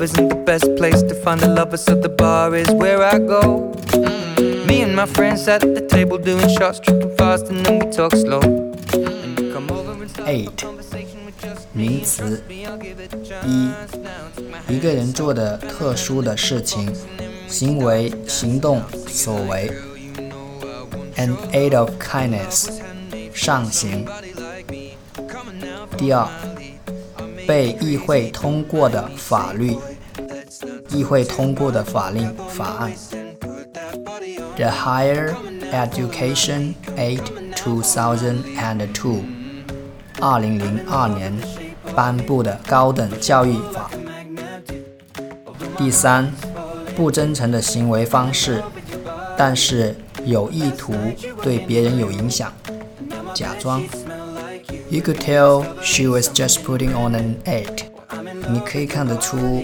club isn't the best place to find a lover, so the bar is where I go. Mm -hmm. Me and my friends at the table doing shots, tripping fast, and then we talk slow. Act，名词一，一个人做的特殊的事情、行为、行动、所为。An act of kindness，上行。第二，被议会通过的法律。议会通过的法令、法案。The Higher Education Act 2002，二零零二年颁布的高等教育法。第三，不真诚的行为方式，但是有意图对别人有影响，假装。You could tell she was just putting on an act。你可以看得出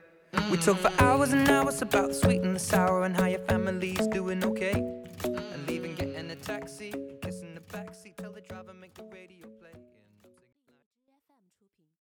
We talk for hours and hours about the sweet and the sour and how your family's doing okay.